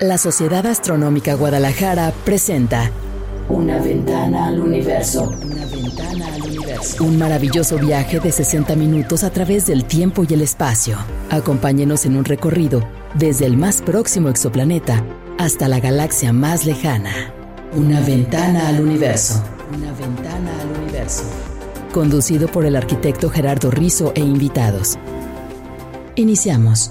La Sociedad Astronómica Guadalajara presenta Una ventana al universo. Una ventana al universo. Un maravilloso viaje de 60 minutos a través del tiempo y el espacio. Acompáñenos en un recorrido desde el más próximo exoplaneta hasta la galaxia más lejana. Una ventana al universo. Una ventana al universo. Conducido por el arquitecto Gerardo Rizo e invitados. Iniciamos.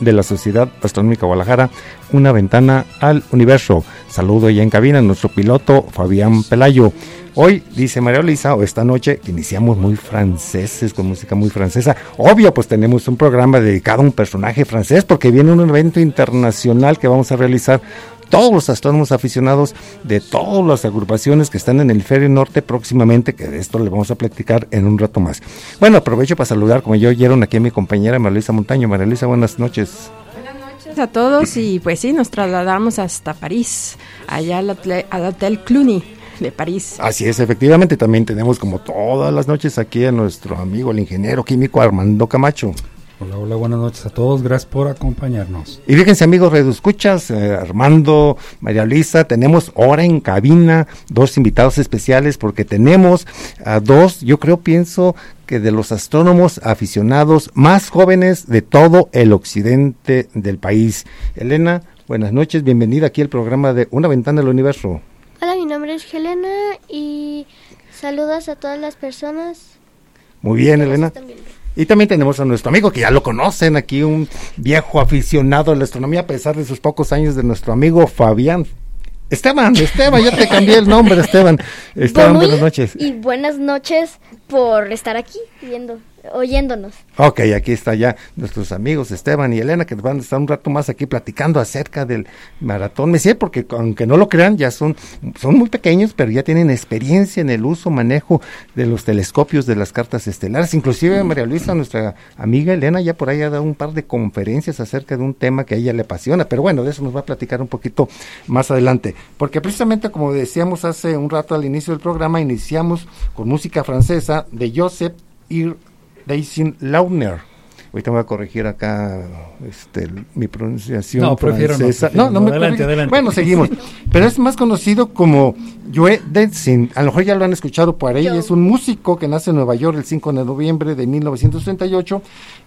De la Sociedad Astronómica Guadalajara, una ventana al universo. Saludo ya en cabina a nuestro piloto Fabián Pelayo. Hoy, dice María Luisa, o esta noche, iniciamos muy franceses, con música muy francesa. Obvio, pues tenemos un programa dedicado a un personaje francés, porque viene un evento internacional que vamos a realizar todos los astrónomos aficionados de todas las agrupaciones que están en el Ferio Norte próximamente, que de esto le vamos a platicar en un rato más. Bueno, aprovecho para saludar, como ya oyeron aquí a mi compañera María Luisa Montaño. María Luisa, buenas noches. Buenas noches a todos y pues sí, nos trasladamos hasta París, allá al hotel, al hotel Cluny de París. Así es, efectivamente, también tenemos como todas las noches aquí a nuestro amigo, el ingeniero químico Armando Camacho. Hola, hola, buenas noches a todos. Gracias por acompañarnos. Y fíjense, amigos Redo Escuchas, eh, Armando, María Luisa, tenemos ahora en cabina dos invitados especiales porque tenemos a dos, yo creo, pienso que de los astrónomos aficionados más jóvenes de todo el occidente del país. Elena, buenas noches, bienvenida aquí al programa de Una Ventana del Universo. Hola, mi nombre es Helena y saludos a todas las personas. Muy bien, Elena. viendo. Y también tenemos a nuestro amigo que ya lo conocen aquí, un viejo aficionado a la astronomía, a pesar de sus pocos años, de nuestro amigo Fabián. Esteban, Esteban, ya te cambié el nombre, Esteban. Esteban, buenas noches. Y buenas noches por estar aquí viendo, oyéndonos. Ok, aquí está ya nuestros amigos Esteban y Elena que van a estar un rato más aquí platicando acerca del maratón Messier, porque aunque no lo crean, ya son, son muy pequeños, pero ya tienen experiencia en el uso, manejo de los telescopios de las cartas estelares. Inclusive María Luisa, nuestra amiga Elena, ya por ahí ha dado un par de conferencias acerca de un tema que a ella le apasiona, pero bueno, de eso nos va a platicar un poquito más adelante, porque precisamente como decíamos hace un rato al inicio del programa, iniciamos con música francesa de Joseph Ir Daisy Launer. Ahorita me voy a corregir acá este, mi pronunciación No, prefiero no, francesa. prefiero no. me Adelante, adelante. Bueno, seguimos. Pero es más conocido como Joe Densin. A lo mejor ya lo han escuchado por ahí. Joe. Es un músico que nace en Nueva York el 5 de noviembre de 1938.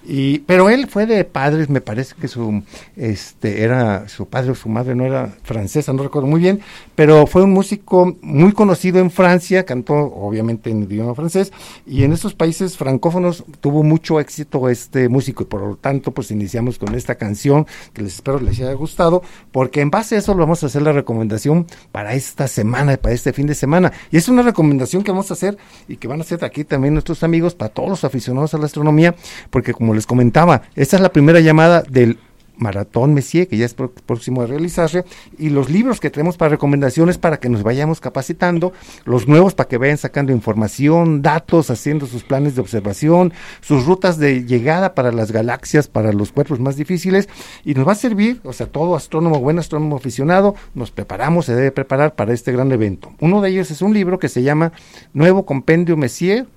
Y, pero él fue de padres, me parece que su este era su padre o su madre no era francesa, no recuerdo muy bien, pero fue un músico muy conocido en Francia, cantó obviamente en idioma francés y en esos países francófonos tuvo mucho éxito este músico y por lo tanto pues iniciamos con esta canción que les espero les haya gustado porque en base a eso vamos a hacer la recomendación para esta semana, para este fin de semana. Y es una recomendación que vamos a hacer y que van a hacer aquí también nuestros amigos para todos los aficionados a la astronomía porque como les comentaba, esta es la primera llamada del Maratón Messier, que ya es próximo a realizarse, y los libros que tenemos para recomendaciones para que nos vayamos capacitando, los nuevos para que vayan sacando información, datos, haciendo sus planes de observación, sus rutas de llegada para las galaxias, para los cuerpos más difíciles, y nos va a servir, o sea, todo astrónomo, buen astrónomo aficionado, nos preparamos, se debe preparar para este gran evento. Uno de ellos es un libro que se llama Nuevo Compendio Messier,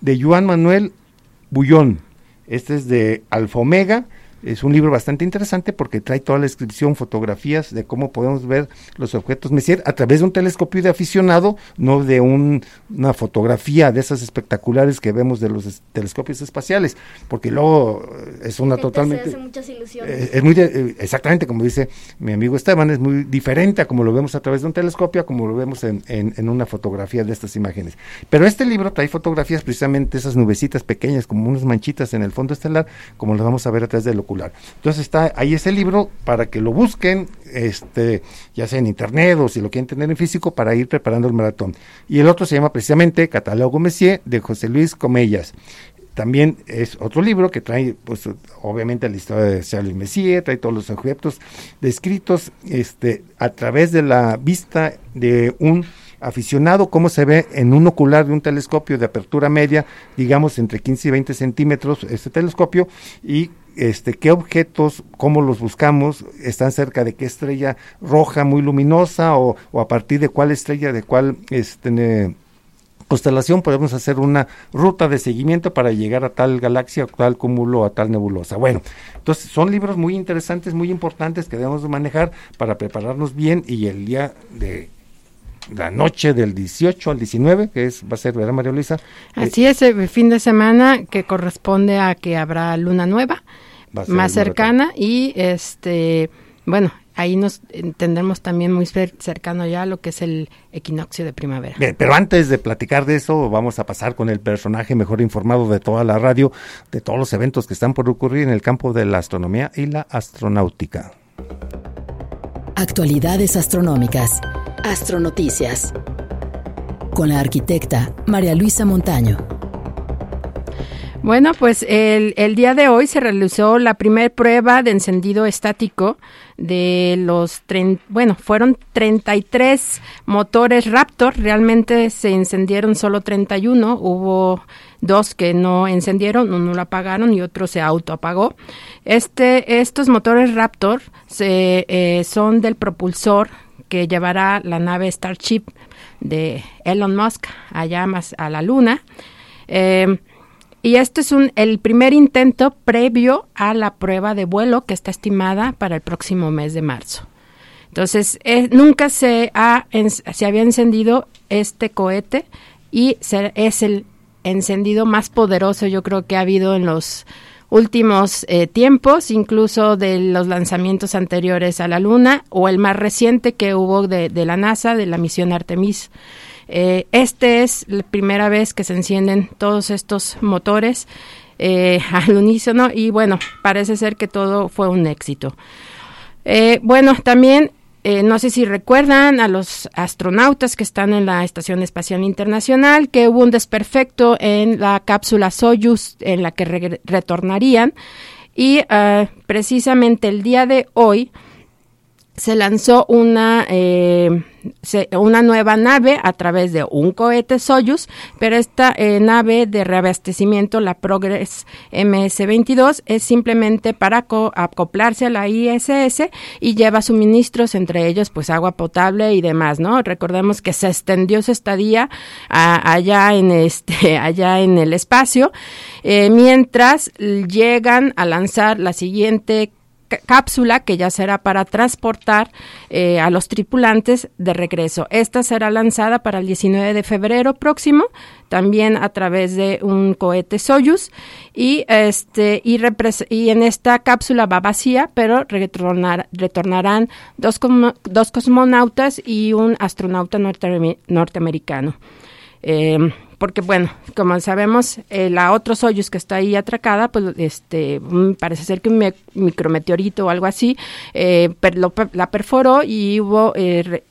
de Juan Manuel Bullón. Este es de Alfa Omega es un libro bastante interesante porque trae toda la descripción, fotografías de cómo podemos ver los objetos Messier a través de un telescopio de aficionado, no de una fotografía de esas espectaculares que vemos de los telescopios espaciales, porque luego eh, es una totalmente... hace muchas ilusiones. Eh, es muy, eh, exactamente como dice mi amigo Esteban, es muy diferente a como lo vemos a través de un telescopio, a como lo vemos en, en, en una fotografía de estas imágenes. Pero este libro trae fotografías precisamente esas nubecitas pequeñas, como unas manchitas en el fondo estelar, como lo vamos a ver a través del entonces está ahí ese libro para que lo busquen, este, ya sea en internet o si lo quieren tener en físico para ir preparando el maratón. Y el otro se llama precisamente Catálogo Messier de José Luis Comellas. También es otro libro que trae, pues, obviamente la historia de Charles Messier, trae todos los objetos descritos este, a través de la vista de un aficionado, cómo se ve en un ocular de un telescopio de apertura media, digamos entre 15 y 20 centímetros este telescopio, y este, qué objetos, cómo los buscamos, están cerca de qué estrella roja muy luminosa o, a partir de cuál estrella, de cuál este, constelación podemos hacer una ruta de seguimiento para llegar a tal galaxia, a tal cúmulo, a tal nebulosa. Bueno, entonces son libros muy interesantes, muy importantes que debemos manejar para prepararnos bien y el día de la noche del 18 al 19, que es va a ser, ¿verdad, María Luisa? Así es, el fin de semana que corresponde a que habrá luna nueva, más cercana, y este, bueno, ahí nos entendemos también muy cercano ya lo que es el equinoccio de primavera. Bien, pero antes de platicar de eso, vamos a pasar con el personaje mejor informado de toda la radio, de todos los eventos que están por ocurrir en el campo de la astronomía y la astronáutica. Actualidades astronómicas. Astronoticias. Con la arquitecta María Luisa Montaño. Bueno, pues el, el, día de hoy se realizó la primera prueba de encendido estático de los, bueno, fueron 33 motores Raptor, realmente se encendieron solo 31, hubo dos que no encendieron, uno lo apagaron y otro se autoapagó. Este, estos motores Raptor se, eh, son del propulsor que llevará la nave Starship de Elon Musk allá más a la Luna. Eh, y este es el primer intento previo a la prueba de vuelo que está estimada para el próximo mes de marzo. Entonces, eh, nunca se, ha, se había encendido este cohete y es el encendido más poderoso yo creo que ha habido en los últimos eh, tiempos, incluso de los lanzamientos anteriores a la Luna o el más reciente que hubo de, la NASA, de la misión Artemis. Eh, este es la primera vez que se encienden todos estos motores eh, al unísono y bueno, parece ser que todo fue un éxito. Eh, bueno, también eh, no sé si recuerdan a los astronautas que están en la Estación Espacial Internacional que hubo un desperfecto en la cápsula Soyuz en la que retornarían. Y eh, precisamente el día de hoy se lanzó una, eh, una nueva nave a través de un cohete Soyuz, pero esta eh, nave de reabastecimiento, la Progress MS-22, es simplemente para acoplarse a la ISS y lleva suministros, entre ellos pues agua potable y demás, ¿no? Recordemos que se extendió su estadía allá en este, allá en el espacio, eh, mientras llegan a lanzar la siguiente cápsula que ya será para transportar eh, a los tripulantes de regreso. Esta será lanzada para el 19 de febrero próximo, también a través de un cohete Soyuz y este y, en esta cápsula va vacía, pero retornarán dos, dos cosmonautas y un astronauta norteamericano. Eh, porque bueno, como sabemos, eh, la otro Soyuz que está ahí atracada, pues este mm, parece ser que un micrometeorito o algo así eh, la perforó y hubo eh,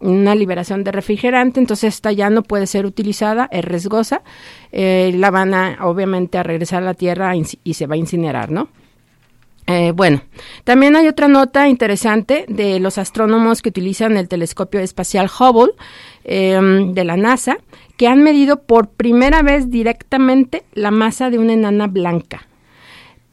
una liberación de refrigerante, entonces esta ya no puede ser utilizada, es riesgosa, la van a obviamente a regresar a la Tierra y se va a incinerar, ¿no? Eh, bueno, también hay otra nota interesante de los astrónomos que utilizan el telescopio espacial Hubble em, de la NASA, que han medido por primera vez directamente la masa de una enana blanca.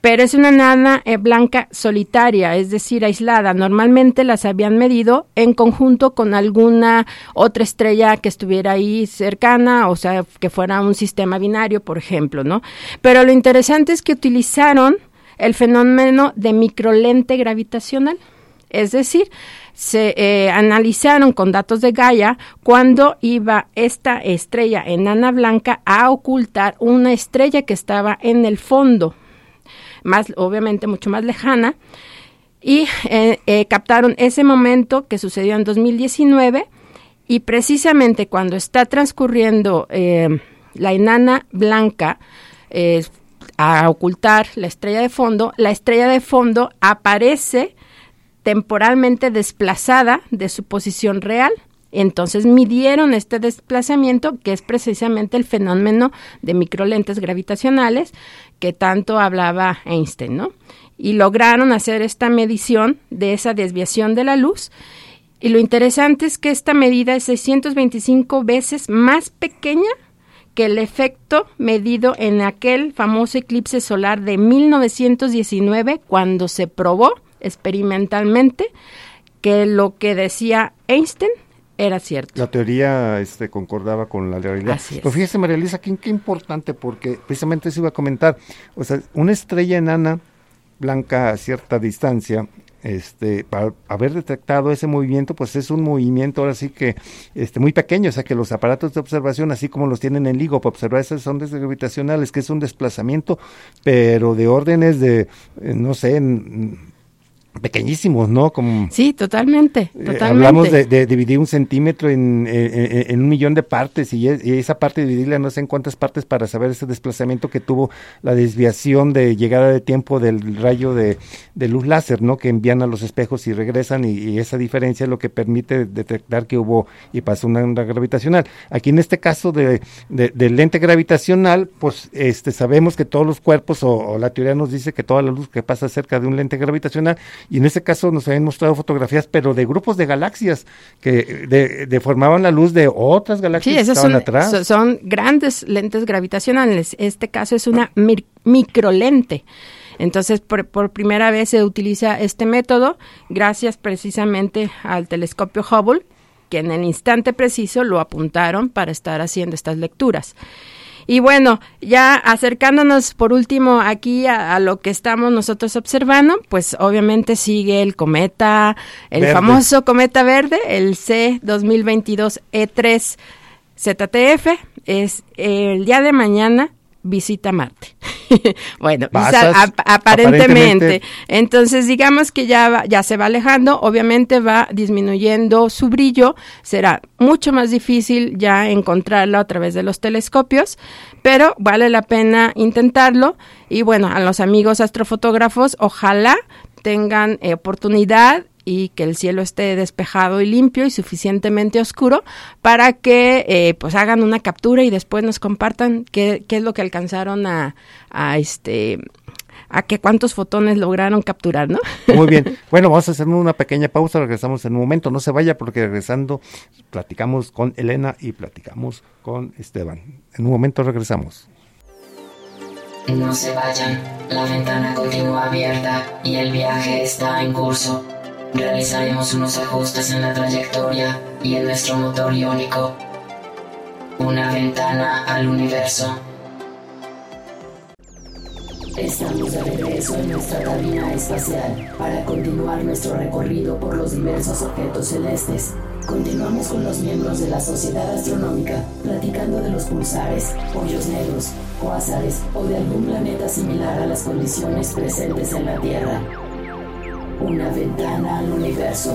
Pero es una enana eh, blanca solitaria, es decir, aislada. Normalmente las habían medido en conjunto con alguna otra estrella que estuviera ahí cercana, o sea, que fuera un sistema binario, por ejemplo, ¿no? Pero lo interesante es que utilizaron el fenómeno de microlente gravitacional. Es decir, se eh, analizaron con datos de Gaia cuando iba esta estrella enana blanca a ocultar una estrella que estaba en el fondo, más obviamente mucho más lejana, y eh, eh, captaron ese momento que sucedió en 2019 y precisamente cuando está transcurriendo la enana blanca a ocultar la estrella de fondo, la estrella de fondo aparece temporalmente desplazada de su posición real. Entonces midieron este desplazamiento, que es precisamente el fenómeno de microlentes gravitacionales que tanto hablaba Einstein, ¿no? Y lograron hacer esta medición de esa desviación de la luz. Y lo interesante es que esta medida es 625 veces más pequeña que el efecto medido en aquel famoso eclipse solar de 1919 cuando se probó experimentalmente que lo que decía Einstein era cierto. La teoría este, concordaba con la realidad. Así es. Pero fíjese, María Elisa, qué, qué importante, porque precisamente se iba a comentar. O sea, una estrella enana blanca a cierta distancia este, para haber detectado ese movimiento, pues es un movimiento ahora sí que este, muy pequeño, o sea que los aparatos de observación, así como los tienen en LIGO para observar esas ondas gravitacionales, que es un desplazamiento, pero de órdenes de, eh, no sé, pequeñísimos, ¿no? Como, sí, totalmente, eh, hablamos de, dividir un centímetro en, en, un millón de partes y, esa parte dividirla no sé en cuántas partes para saber ese desplazamiento que tuvo la desviación de llegada de tiempo del rayo de, luz láser, ¿no? Que envían a los espejos y regresan y, esa diferencia es lo que permite detectar que hubo y pasó una onda gravitacional. Aquí en este caso de, del lente gravitacional, pues este sabemos que todos los cuerpos o, o la teoría nos dice que toda la luz que pasa cerca de un lente gravitacional y en ese caso nos habían mostrado fotografías, pero de grupos de galaxias que deformaban la luz de otras galaxias que estaban son, atrás. Son grandes lentes gravitacionales. Este caso es una microlente. Entonces, por, por, primera vez se utiliza este método gracias precisamente al telescopio Hubble, que en el instante preciso lo apuntaron para estar haciendo estas lecturas. Y bueno, ya acercándonos por último aquí a, lo que estamos nosotros observando, pues obviamente sigue el cometa, el famoso cometa verde, el C 2022 E3 ZTF, es el día de mañana visita Marte. bueno, aparentemente. Entonces, digamos que ya, ya se va alejando, obviamente va disminuyendo su brillo, será mucho más difícil ya encontrarlo a través de los telescopios, pero vale la pena intentarlo. Y bueno, a los amigos astrofotógrafos, ojalá tengan eh, oportunidad y que el cielo esté despejado y limpio y suficientemente oscuro para que eh, pues hagan una captura y después nos compartan qué, qué es lo que alcanzaron a, a este a que cuántos fotones lograron capturar, ¿no? Muy bien. Bueno, vamos a hacer una pequeña pausa, regresamos en un momento, no se vaya porque regresando platicamos con Elena y platicamos con Esteban. En un momento regresamos. No se vayan, la ventana continúa abierta y el viaje está en curso. Realizaremos unos ajustes en la trayectoria y en nuestro motor iónico. Una ventana al universo. Estamos de regreso en nuestra cabina espacial para continuar nuestro recorrido por los diversos objetos celestes. Continuamos con los miembros de la Sociedad Astronómica platicando de los pulsares, hoyos negros, cuásares o de algún planeta similar a las condiciones presentes en la Tierra. una ventana al universo.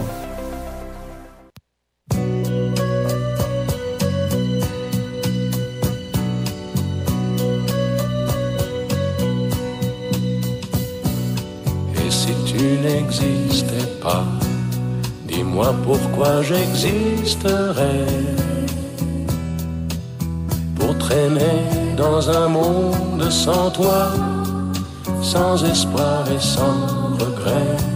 Et si tu n'existais pas, dis-moi pourquoi j'existerais. Pour traîner dans un monde sans toi, sans espoir et sans regret.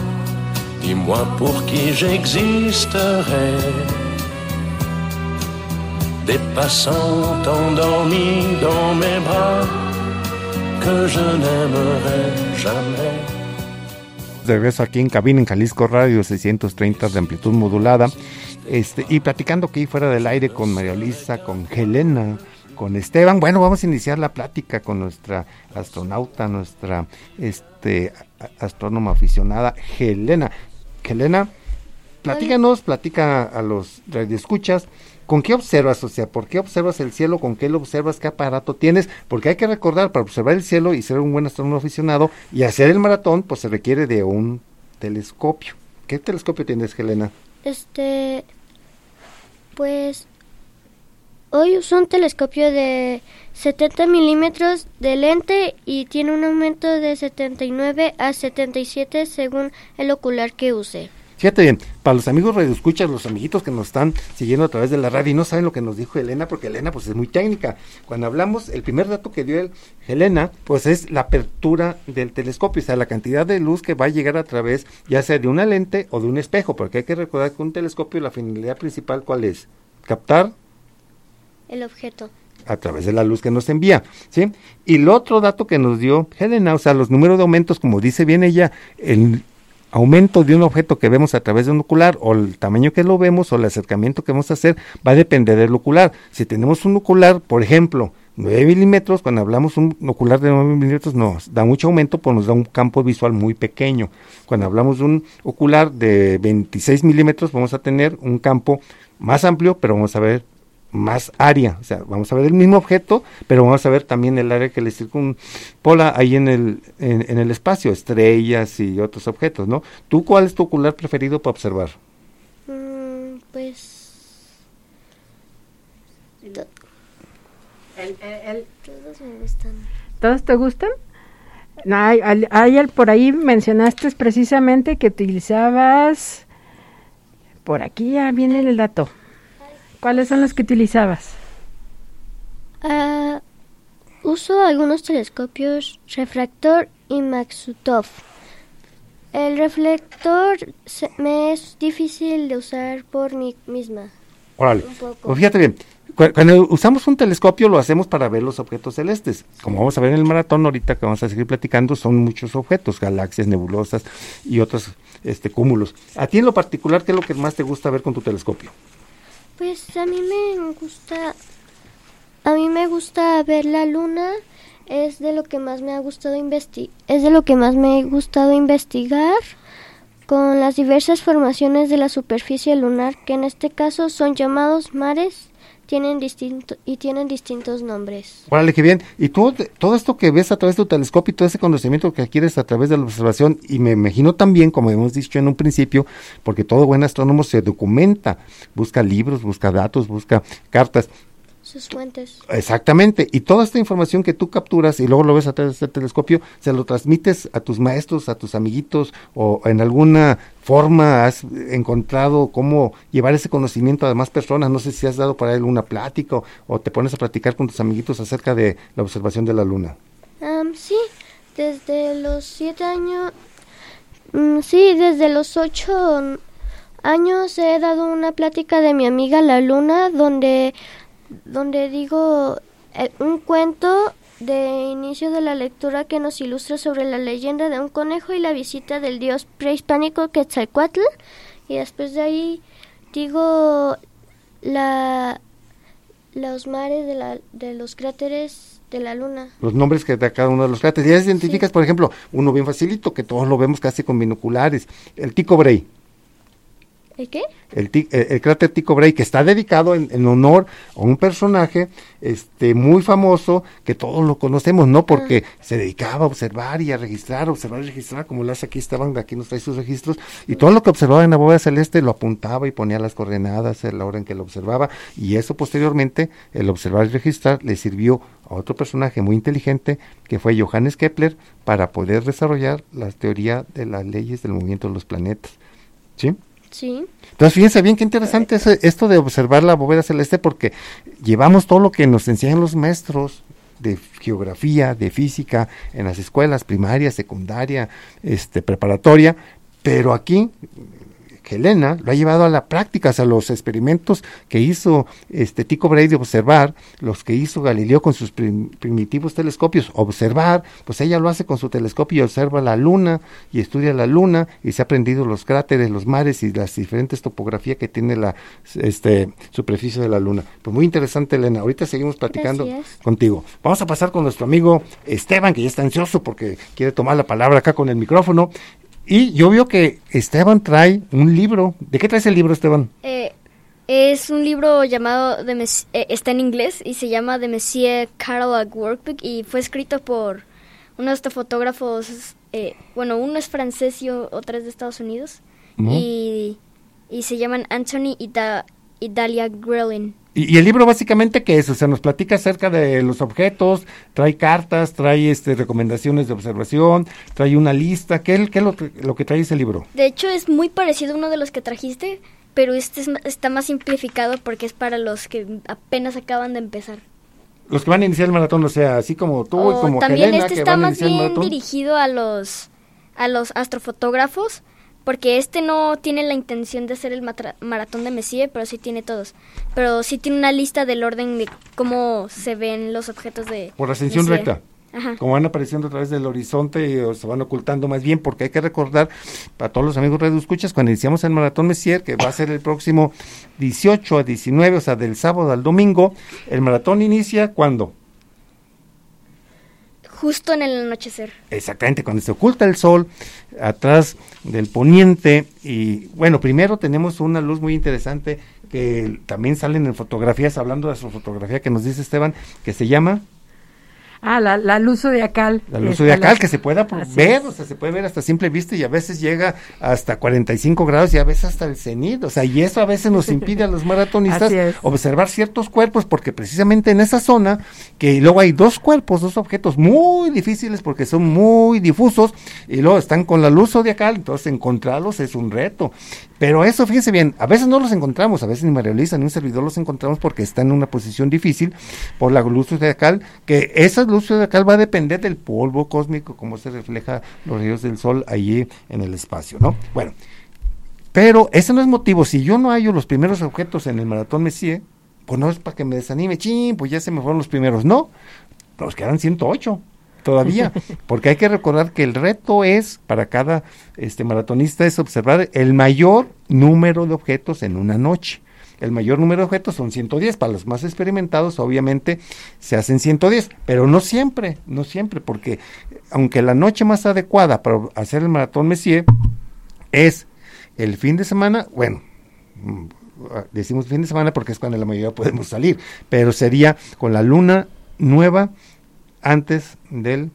dis-moi pour qui j'existerais. Des passants endormis dans mes bras que je n'aimerais jamais. De regreso aquí en cabina en Jalisco Radio 630 de amplitud modulada. Este, y platicando aquí fuera del aire con María Luisa, con Helena, con Esteban. Bueno, vamos a iniciar la plática con nuestra astronauta, nuestra este, astrónoma aficionada, Helena. Helena, platícanos, platica a los radioescuchas. ¿Con qué observas? O sea, ¿por qué observas el cielo? ¿Con qué lo observas? ¿Qué aparato tienes? Porque hay que recordar, para observar el cielo y ser un buen astrónomo aficionado y hacer el maratón, pues se requiere de un telescopio. ¿Qué telescopio tienes, Helena? Este, pues hoy uso un telescopio de 70 milímetros de lente y tiene un aumento de 79 a 77 según el ocular que use. Fíjate bien, para los amigos radioescuchas, los amiguitos que nos están siguiendo a través de la radio y no saben lo que nos dijo Elena, porque Elena pues es muy técnica. Cuando hablamos, el primer dato que dio el, Elena, pues es la apertura del telescopio, o sea, la cantidad de luz que va a llegar a través, ya sea de una lente o de un espejo, porque hay que recordar que un telescopio, la finalidad principal, ¿cuál es? Captar El objeto. A través de la luz que nos envía, ¿sí? Y el otro dato que nos dio Helena, o sea, los números de aumentos, como dice bien ella, el aumento de un objeto que vemos a través de un ocular o el tamaño que lo vemos o el acercamiento que vamos a hacer va a depender del ocular. Si tenemos un ocular, por ejemplo, 9 milímetros, cuando hablamos un ocular de 9 milímetros nos da mucho aumento, pues nos da un campo visual muy pequeño. Cuando hablamos de un ocular de 26 milímetros, vamos a tener un campo más amplio, pero vamos a ver más área, o sea, vamos a ver el mismo objeto, pero vamos a ver también el área que le circunpola ahí en el, en, en el espacio, estrellas y otros objetos, ¿no? ¿Tú cuál es tu ocular preferido para observar? Mm, pues to- todos me gustan. ¿Todos te gustan? No, hay, hay- hay el- por ahí mencionaste precisamente que utilizabas. Por aquí ya viene el dato. ¿Cuáles son los que utilizabas? Ah, uso algunos telescopios refractor y Maxutov. El reflector se- me es difícil de usar por mí misma. Órale, pues fíjate bien, cu- cuando usamos un telescopio lo hacemos para ver los objetos celestes. Como vamos a ver en el maratón ahorita que vamos a seguir platicando, son muchos objetos, galaxias, nebulosas y otros este, cúmulos. A ti en lo particular, ¿qué es lo que más te gusta ver con tu telescopio? Pues a mí me gusta, a mí me gusta ver la luna. Es de lo que más me ha gustado investi es de lo que más me ha gustado investigar con las diversas formaciones de la superficie lunar, que en este caso son llamados mares, tienen distinto y tienen distintos nombres. Órale, qué bien. Y todo esto que ves a través de tu telescopio y todo ese conocimiento que adquieres a través de la observación, y me imagino también, como hemos dicho en un principio, porque todo buen astrónomo se documenta, busca libros, busca datos, busca cartas. Sus fuentes. Exactamente. Y toda esta información que tú capturas y luego lo ves a través del telescopio, se lo transmites a tus maestros, a tus amiguitos, o en alguna forma has encontrado cómo llevar ese conocimiento a demás personas. No sé si has dado para él una plática o, o te pones a platicar con tus amiguitos acerca de la observación de la luna. Sí, desde los siete años, mm, sí, desde los ocho años he dado una plática de mi amiga la luna donde, donde digo eh, un cuento de inicio de la lectura que nos ilustra sobre la leyenda de un conejo y la visita del dios prehispánico Quetzalcoatl y después de ahí digo la los mares de, la, de los cráteres De la luna. los nombres que da cada uno de los cráteres. Ya identificas, por ejemplo, uno bien facilito, que todos lo vemos casi con binoculares, el Tico Brahe. ¿El qué? el, eh, el cráter Tycho Brahe, que está dedicado en, en honor a un personaje este muy famoso que todos lo conocemos, no porque se dedicaba a observar y a registrar, observar y registrar, como lo hace aquí Esteban, aquí nos trae sus registros, y todo lo que observaba en la bóveda celeste lo apuntaba y ponía las coordenadas a la hora en que lo observaba, y eso posteriormente, el observar y registrar, le sirvió a otro personaje muy inteligente, que fue Johannes Kepler, para poder desarrollar la teoría de las leyes del movimiento de los planetas. ¿Sí? Sí. Entonces, fíjense bien qué interesante es esto de observar la bóveda celeste porque llevamos todo lo que nos enseñan los maestros de geografía, de física, en las escuelas primaria, secundaria, este, preparatoria, pero aquí Helena lo ha llevado a la práctica, o sea, los experimentos que hizo este Tycho Brahe de observar, los que hizo Galileo con sus prim- primitivos telescopios, observar, pues ella lo hace con su telescopio y observa la luna y estudia la luna y se ha aprendido los cráteres, los mares y las diferentes topografías que tiene la este superficie de la luna. Pues muy interesante, Elena. Ahorita seguimos platicando Gracias. contigo. Vamos a pasar con nuestro amigo Esteban, que ya está ansioso porque quiere tomar la palabra acá con el micrófono. Y yo veo que Esteban trae un libro. ¿De qué traes el libro, Esteban? Eh, es un libro llamado, de Mes- eh, está en inglés y se llama The Messier Catalog Workbook y fue escrito por uno de estos fotógrafos, eh, bueno, uno es francés y otro es de Estados Unidos y, y se llaman Anthony y, Da- y Dalia Grelin. Y, y el libro básicamente que es, o sea, nos platica acerca de los objetos, trae cartas, trae este recomendaciones de observación, trae una lista. ¿Qué, es- qué es lo, que- lo que trae ese libro? De hecho es muy parecido a uno de los que trajiste, pero este es está más simplificado porque es para los que apenas acaban de empezar. Los que van a iniciar el maratón, o sea, así como tú y O como también Helena, este que está van más bien dirigido a los a los astrofotógrafos porque este no tiene la intención de hacer el maratón de Messier, pero sí tiene todos. Pero sí tiene una lista del orden de cómo se ven los objetos de Por ascensión Messier. recta. Ajá. como van apareciendo a través del horizonte y o se van ocultando más bien, porque hay que recordar para todos los amigos Radio Escuchas, cuando iniciamos el Maratón Messier, que va a ser el próximo 18 a 19, o sea, del sábado al domingo, el maratón inicia cuando? Justo en el anochecer. Exactamente, cuando se oculta el sol atrás del poniente y bueno, primero tenemos una luz muy interesante que también salen en fotografías, hablando de su fotografía que nos dice Esteban, que se llama Ah, la, la luz zodiacal. La luz zodiacal la- que se pueda ver, o sea, se puede ver hasta simple vista y a veces llega hasta 45 grados y a veces hasta el cenit, o sea, y eso a veces nos impide a los maratonistas observar ciertos cuerpos porque precisamente en esa zona, que luego hay dos cuerpos, dos objetos muy difíciles porque son muy difusos y luego están con la luz zodiacal, entonces encontrarlos es un reto. Pero eso, fíjense bien, a veces no los encontramos, a veces ni María Luisa ni un servidor los encontramos porque están en una posición difícil por la luz zodiacal, que esa luz zodiacal va a depender del polvo cósmico, cómo se refleja los rayos del sol allí en el espacio, ¿no? Bueno, pero ese no es motivo. Si yo no hallo los primeros objetos en el maratón Messier, pues no es para que me desanime, chin, pues ya se me fueron los primeros. No, nos quedan 108 todavía, porque hay que recordar que el reto es para cada este maratonista es observar el mayor número de objetos en una noche. El mayor número de objetos son 110, para los más experimentados obviamente se hacen 110, pero no siempre, no siempre, porque aunque la noche más adecuada para hacer el maratón Messier es el fin de semana, bueno, mm, decimos fin de semana porque es cuando la mayoría podemos salir, pero sería con la luna nueva antes del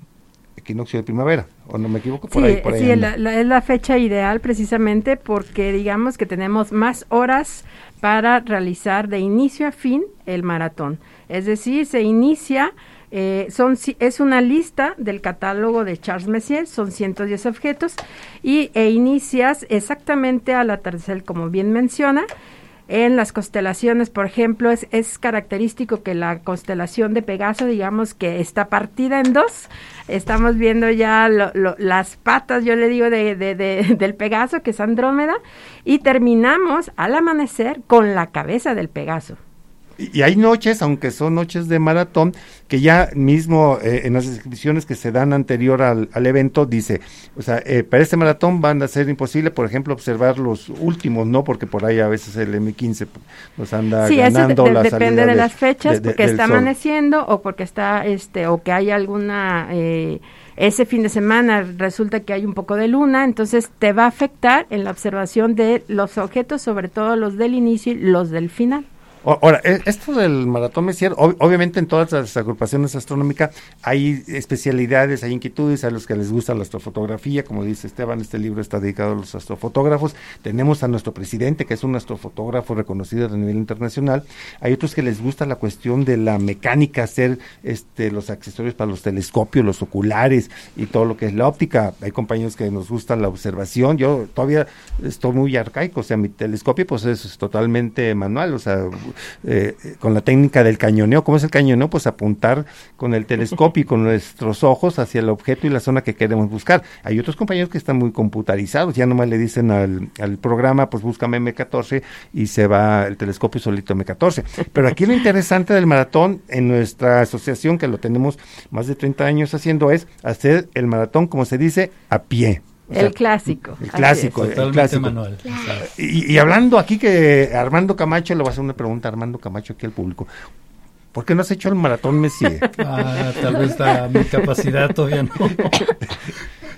equinoccio de primavera, o no me equivoco, por sí, ahí, por ahí sí, anda. la- la- es la fecha ideal precisamente porque digamos que tenemos más horas para realizar de inicio a fin el maratón. Es decir, se inicia, eh, son, es una lista del catálogo de Charles Messier, son 110 objetos, y, e inicias exactamente al atardecer, como bien menciona, en las constelaciones, por ejemplo, es, característico que la constelación de Pegaso, digamos que está partida en dos. Estamos viendo ya lo- lo- las patas, yo le digo, de, de- de- del Pegaso, que es Andrómeda, y terminamos al amanecer con la cabeza del Pegaso. Y, hay noches, aunque son noches de maratón, que ya mismo eh, en las inscripciones que se dan anterior al, al evento dice, o sea, eh, para este maratón van a ser imposible, por ejemplo, observar los últimos, ¿no? Porque por ahí a veces el M15 nos anda Sí, eso de- ganando de- la depende de, de- las fechas, porque está amaneciendo o porque está, este, o que hay alguna, eh, ese fin de semana resulta que hay un poco de luna, entonces te va a afectar en la observación de los objetos, sobre todo los del inicio y los del final. Ahora, e- esto del maratón Messier, ob- obviamente en todas las agrupaciones astronómicas hay especialidades, hay inquietudes a los que les gusta la astrofotografía, como dice Esteban, este libro está dedicado a los astrofotógrafos. Tenemos a nuestro presidente, que es un astrofotógrafo reconocido a nivel internacional. Hay otros que les gusta la cuestión de la mecánica, hacer este, los accesorios para los telescopios, los oculares y todo lo que es la óptica. Hay compañeros que nos gusta la observación. Yo todavía estoy muy arcaico, o sea, mi telescopio pues es totalmente manual, o sea, eh, con la técnica del cañoneo. ¿Cómo es el cañoneo? Pues apuntar con el telescopio y con nuestros ojos hacia el objeto y la zona que queremos buscar. Hay otros compañeros que están muy computarizados, ya nomás le dicen al, al programa, pues búscame M14 y se va el telescopio solito M14. Pero aquí lo interesante del maratón en nuestra asociación, que lo tenemos más de 30 años haciendo, es hacer el maratón, como se dice, a pie. O sea, el clásico. el clásico, el Totalmente clásico. manual. Y, y hablando aquí que Armando Camacho, le voy a hacer una pregunta a Armando Camacho aquí al público. ¿Por qué no has hecho el maratón Messier? Ah, tal vez la, mi capacidad todavía no.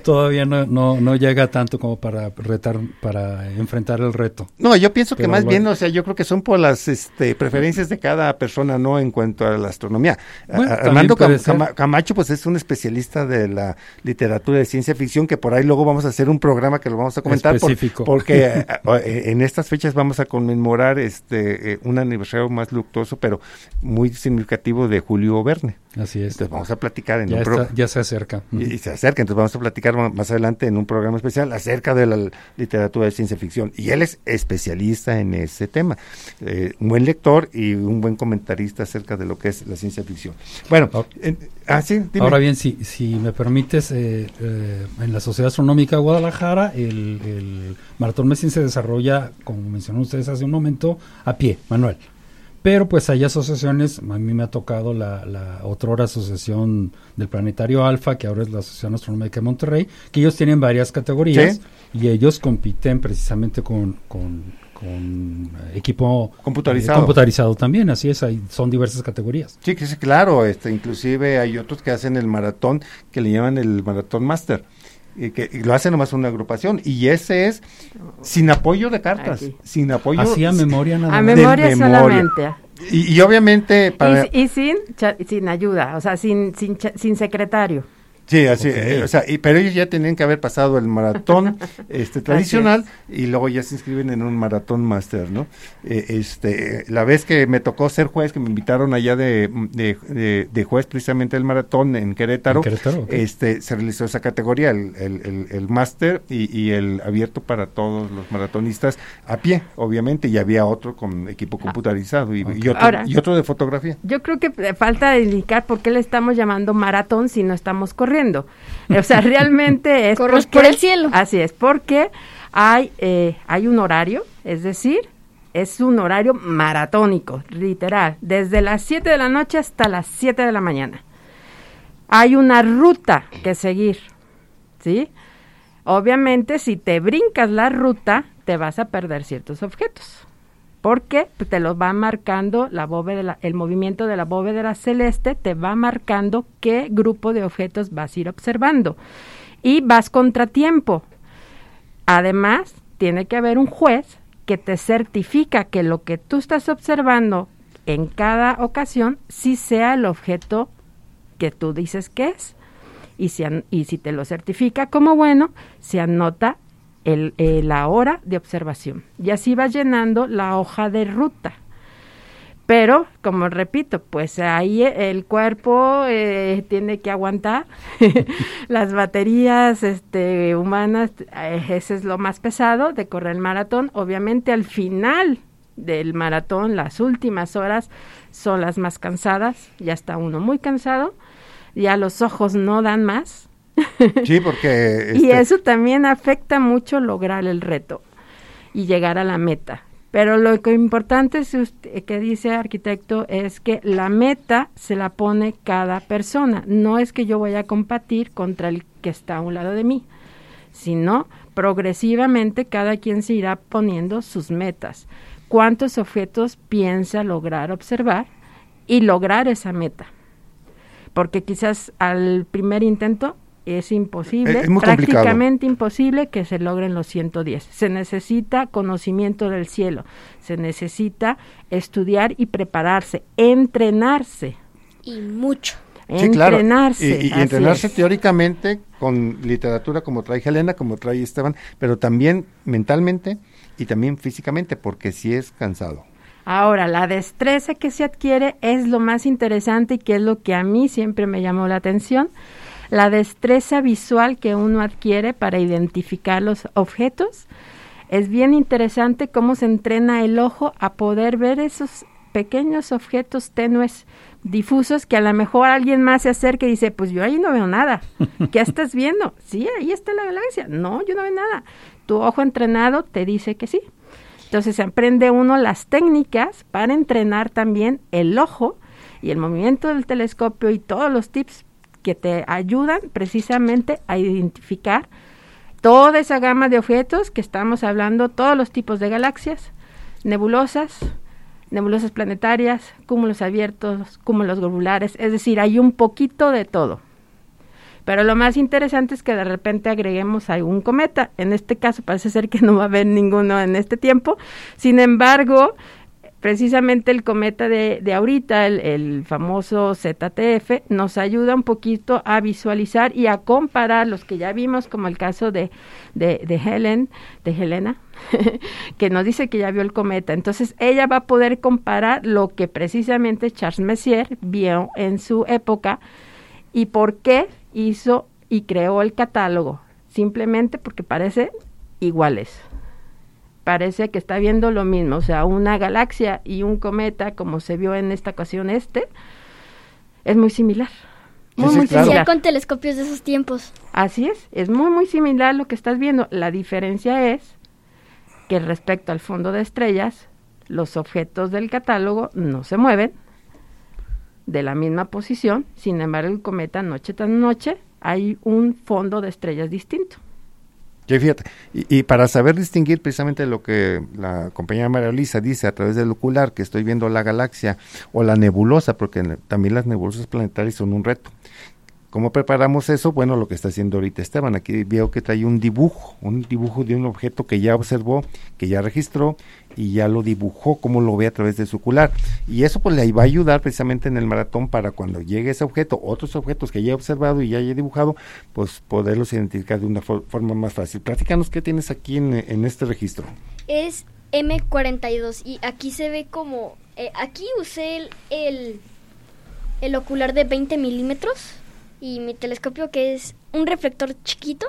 todavía no, no, no llega tanto como para retar, para enfrentar el reto. No, yo pienso que más bien, o sea, yo creo que son por las este, preferencias de cada persona, ¿no? En cuanto a la astronomía. Bueno, a- Armando Cam- Camacho, pues es un especialista de la literatura de ciencia ficción, que por ahí luego vamos a hacer un programa que lo vamos a comentar. por- Específico. porque eh, eh, en estas fechas vamos a conmemorar este eh, un aniversario más luctuoso, pero muy significativo de Julio Verne. Así es. Entonces vamos a platicar en Ya, un está- ya se acerca. Y, y se acerca, entonces vamos a platicar más adelante en un programa especial acerca de la literatura de ciencia ficción. Y él es especialista en ese tema. Eh, un buen lector y un buen comentarista acerca de lo que es la ciencia ficción. Bueno, Ahora- en- ah, sí, dime. Ahora bien, si, si me permites, eh, eh, en la Sociedad Astronómica de Guadalajara, el, el Maratón Messin se desarrolla, como mencionó ustedes hace un momento, a pie, manual. Pero pues hay asociaciones, a mí me ha tocado la, la otra asociación del Planetario Alfa, que ahora es la Asociación Astronómica de Monterrey, que ellos tienen varias categorías Sí. y ellos compiten precisamente con, con, con, equipo Computarizado. eh, computarizado también, así es, hay, son diversas categorías. Sí, que sí, claro, este, inclusive hay otros que hacen el maratón que le llaman el maratón master. Y que y lo hace nomás una agrupación y ese es sin apoyo de cartas, Aquí. sin apoyo Así a memoria nada A más. de memoria memoria. solamente. y, y obviamente para Y, y sin, cha- sin ayuda, o sea, sin, sin, cha- sin secretario. Sí, así, eh, o sea, y- pero ellos ya tenían que haber pasado el maratón este tradicional y luego ya se inscriben en un maratón máster, ¿no? Eh, este, la vez que me tocó ser juez, que me invitaron allá de, de, de- de juez precisamente el maratón en Querétaro, En Querétaro, ok. este, se realizó esa categoría, el, el, el, el máster y, y el abierto para todos los maratonistas a pie, obviamente, y había otro con equipo computarizado y, y otro, Ahora- y otro de fotografía. Yo creo que eh, falta indicar por qué le estamos llamando maratón si no estamos corriendo. O sea, realmente es Corres porque- por el cielo. Así es, porque hay, eh, hay un horario, es decir, es un horario maratónico, literal, desde las 7 de la noche hasta las 7 de la mañana. Hay una ruta que seguir, ¿sí? Obviamente, si te brincas la ruta, te vas a perder ciertos objetos. Porque te los va marcando la bóveda, el movimiento de la bóveda celeste, te va marcando qué grupo de objetos vas a ir observando. Y vas contratiempo. Además, tiene que haber un juez que te certifica que lo que tú estás observando en cada ocasión sí sea el objeto que tú dices que es. Y si, y si te lo certifica como bueno, se anota el, eh, la hora de observación. Y así vas llenando la hoja de ruta. Pero, como repito, pues ahí el cuerpo eh, tiene que aguantar las baterías este, humanas, eh, ese es lo más pesado de correr el maratón. Obviamente al final del maratón, las últimas horas son las más cansadas, ya está uno muy cansado, ya los ojos no dan más. Sí, porque... Y este, eso también afecta mucho lograr el reto y llegar a la meta. Pero lo que importante es usted- que dice arquitecto es que la meta se la pone cada persona. No es que yo voy a competir contra el que está a un lado de mí, sino progresivamente cada quien se irá poniendo sus metas. ¿Cuántos objetos piensa lograr observar y lograr esa meta? Porque quizás al primer intento es imposible, Es- es muy complicado. prácticamente imposible que se logren los 110. Se necesita conocimiento del cielo, se necesita estudiar y prepararse, entrenarse. Y mucho. Sí, claro. Entrenarse. Y, entrenarse es. teóricamente con literatura como trae Helena, como trae Esteban, pero también mentalmente y también físicamente, porque sí es cansado. Ahora, la destreza que se adquiere es lo más interesante y que es lo que a mí siempre me llamó la atención. La destreza visual que uno adquiere para identificar los objetos. Es bien interesante cómo se entrena el ojo a poder ver esos pequeños objetos tenues, difusos, que a lo mejor alguien más se acerca y dice, pues yo ahí no veo nada. ¿Qué estás viendo? Sí, ahí está la galaxia. No, yo no veo nada. Tu ojo entrenado te dice que sí. Entonces aprende uno las técnicas para entrenar también el ojo y el movimiento del telescopio y todos los tips que te ayudan precisamente a identificar toda esa gama de objetos que estamos hablando, todos los tipos de galaxias, nebulosas, nebulosas planetarias, cúmulos abiertos, cúmulos globulares, es decir, hay un poquito de todo. Pero lo más interesante es que de repente agreguemos algún cometa. En este caso parece ser que no va a haber ninguno en este tiempo. Sin embargo, precisamente el cometa de, de ahorita, el, el famoso ZTF, nos ayuda un poquito a visualizar y a comparar los que ya vimos, como el caso de, de, Helen, de Helena, que nos dice que ya vio el cometa. Entonces ella va a poder comparar lo que precisamente Charles Messier vio en su época y por qué hizo y creó el catálogo. Simplemente porque parece iguales. Parece que está viendo lo mismo, o sea, una galaxia y un cometa, como se vio en esta ocasión este, es muy similar. Muy, Sí, muy claro. Similar. con telescopios de esos tiempos. Así es, es muy, muy similar lo que estás viendo. La diferencia es que respecto al fondo de estrellas, los objetos del catálogo no se mueven de la misma posición, sin embargo el cometa noche tras noche hay un fondo de estrellas distinto. Sí, fíjate, y, y para saber distinguir precisamente lo que la compañera María Luisa dice a través del ocular, que estoy viendo la galaxia o la nebulosa, porque también las nebulosas planetarias son un reto. ¿Cómo preparamos eso? Bueno, lo que está haciendo ahorita Esteban. Aquí veo que trae un dibujo, un dibujo de un objeto que ya observó, que ya registró y ya lo dibujó, como lo ve a través de su ocular. Y eso pues le va a ayudar precisamente en el maratón para cuando llegue ese objeto, otros objetos que ya he observado y ya haya dibujado, pues poderlos identificar de una for- forma más fácil. Platícanos qué tienes aquí en, este registro. Es M42 y aquí se ve como... eh, aquí usé el, el ocular de 20 milímetros y mi telescopio que es un reflector chiquito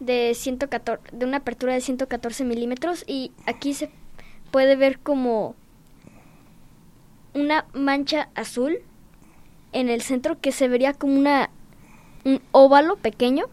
de 114, de una apertura de 114 milímetros y aquí se puede ver como una mancha azul en el centro que se vería como una un óvalo pequeño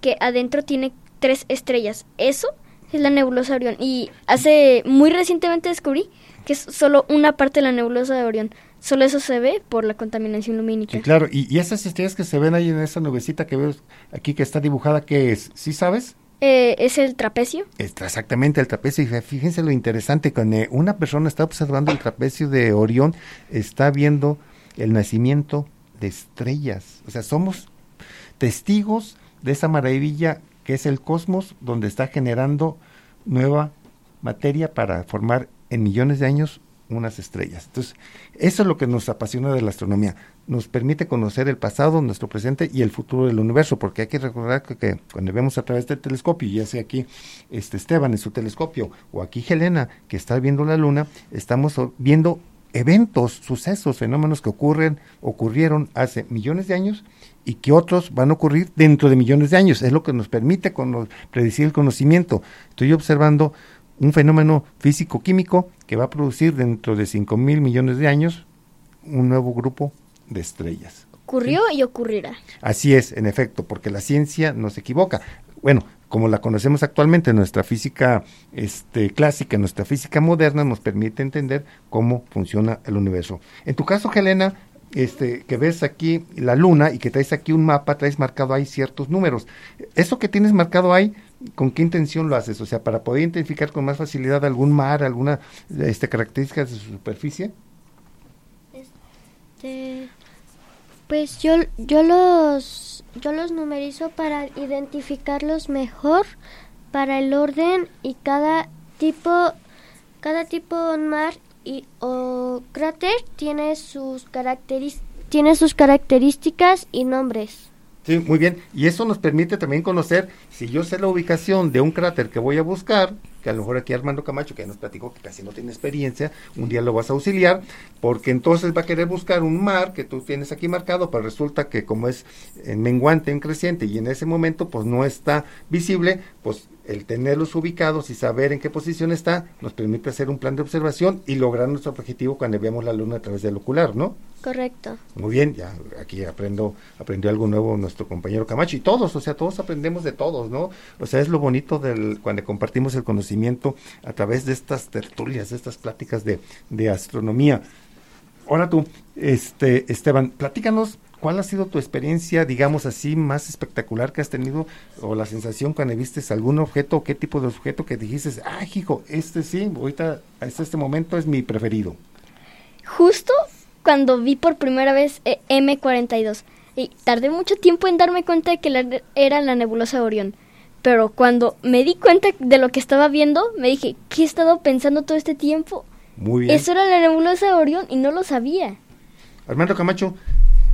que adentro tiene tres estrellas. Eso es la nebulosa de Orión. Y hace muy recientemente descubrí que es solo una parte de la nebulosa de Orión. Solo eso se ve por la contaminación lumínica. Sí, claro. Y, y esas estrellas que se ven ahí en esa nubecita que veo aquí que está dibujada, ¿qué es? ¿Sí sabes? Eh, es el trapecio. Exactamente el trapecio. Y fíjense lo interesante, cuando una persona está observando el trapecio de Orión, está viendo el nacimiento de estrellas. O sea, somos testigos de esa maravilla que es el cosmos, donde está generando nueva materia para formar en millones de años unas estrellas. Entonces, eso es lo que nos apasiona de la astronomía. Nos permite conocer el pasado, nuestro presente y el futuro del universo, porque hay que recordar que, cuando vemos a través del telescopio, ya sea aquí este Esteban en su telescopio o aquí Helena que está viendo la luna, estamos viendo eventos, sucesos, fenómenos que ocurren, ocurrieron hace millones de años y que otros van a ocurrir dentro de millones de años. Es lo que nos permite predecir el conocimiento. Estoy observando un fenómeno físico-químico que va a producir dentro de 5 mil millones de años un nuevo grupo de estrellas. Ocurrió y ocurrirá. Así es, en efecto, porque la ciencia no se equivoca. Bueno, como la conocemos actualmente, nuestra física este, clásica, nuestra física moderna, nos permite entender cómo funciona el universo. En tu caso, Helena, este, que ves aquí la luna y que traes aquí un mapa, traes marcado ahí ciertos números. Eso que tienes marcado ahí, ¿con qué intención lo haces? O sea, para poder identificar con más facilidad algún mar, alguna este, características de su superficie. Este, pues yo, yo los yo los numerizo para identificarlos mejor para el orden y cada tipo cada tipo de mar y o cráter tiene sus tiene sus características y nombres. Sí, muy bien. Y eso nos permite también conocer, si yo sé la ubicación de un cráter que voy a buscar, que a lo mejor aquí Armando Camacho, que nos platicó que casi no tiene experiencia, un día lo vas a auxiliar, porque entonces va a querer buscar un mar que tú tienes aquí marcado, pero resulta que como es en menguante, en creciente, y en ese momento pues no está visible, pues el tenerlos ubicados y saber en qué posición está nos permite hacer un plan de observación y lograr nuestro objetivo cuando veamos la luna a través del ocular, ¿no? Correcto. Muy bien, ya aquí aprendo, aprendió algo nuevo nuestro compañero Camacho y todos, o sea, todos aprendemos de todos, ¿no? O sea, es lo bonito del cuando compartimos el conocimiento a través de estas tertulias, de estas pláticas de, de astronomía. Ahora tú, este, Esteban, platícanos ¿Cuál ha sido tu experiencia, digamos así, más espectacular que has tenido o la sensación cuando viste algún objeto, qué tipo de objeto que dijiste, ah, hijo, este sí, ahorita, hasta este momento es mi preferido? Justo cuando vi por primera vez eh, M42 y tardé mucho tiempo en darme cuenta de que era la nebulosa Orión. Pero cuando me di cuenta de lo que estaba viendo, me dije, ¿qué he estado pensando todo este tiempo? Muy bien. Eso era la nebulosa Orión y no lo sabía. Armando Camacho,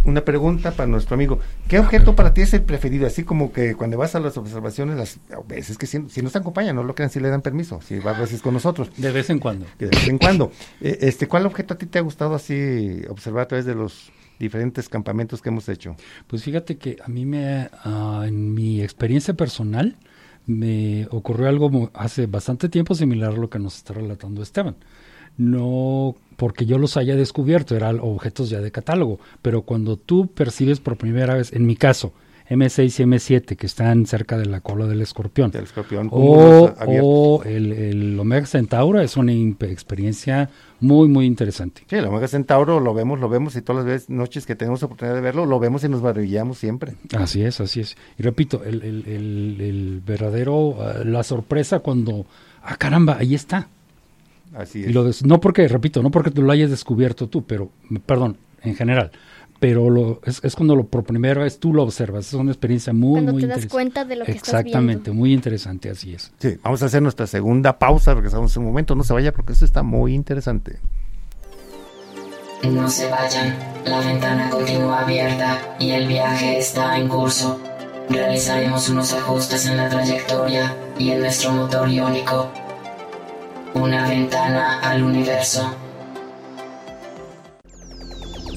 una pregunta para nuestro amigo. ¿Qué objeto para ti es el preferido? Así como que cuando vas a las observaciones, las veces que si, si nos acompañan, no lo crean si le dan permiso, si vas a veces con nosotros. De vez en cuando. De vez en cuando. Eh, este, ¿Cuál objeto a ti te ha gustado así observar a través de los diferentes campamentos que hemos hecho? Pues fíjate que a mí me, uh, en mi experiencia personal, me ocurrió algo hace bastante tiempo similar a lo que nos está relatando Esteban no porque yo los haya descubierto, eran objetos ya de catálogo, pero cuando tú percibes por primera vez, en mi caso, M6 y M7 que están cerca de la cola del escorpión, o, el, Omega Centauro es una experiencia muy muy interesante. Sí, el Omega Centauro lo vemos, lo vemos y todas las noches que tenemos oportunidad de verlo, lo vemos y nos maravillamos siempre. Así es, así es. Y repito, el, el verdadero, ah, la sorpresa cuando, ah caramba, ahí está. Así es. no porque, repito, no porque tú lo hayas descubierto tú, pero, perdón, en general, pero lo, es, es cuando lo, por primera vez tú lo observas. Es una experiencia muy, cuando muy te das cuenta de lo que estás viendo. Exactamente, muy interesante, así es. Sí, vamos a hacer nuestra segunda pausa, regresamos en un momento, no se vaya porque eso está muy interesante. No se vayan, la ventana continúa abierta y el viaje está en curso. Realizaremos unos ajustes en la trayectoria y en nuestro motor iónico una ventana al universo.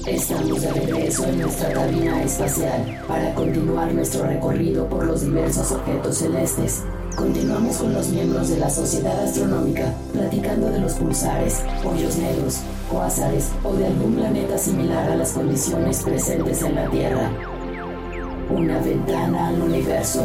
Estamos de regreso en nuestra cabina espacial para continuar nuestro recorrido por los diversos objetos celestes. Continuamos con los miembros de la Sociedad Astronómica platicando de los pulsares, hoyos negros, cuásares o de algún planeta similar a las condiciones presentes en la Tierra. Una ventana al universo.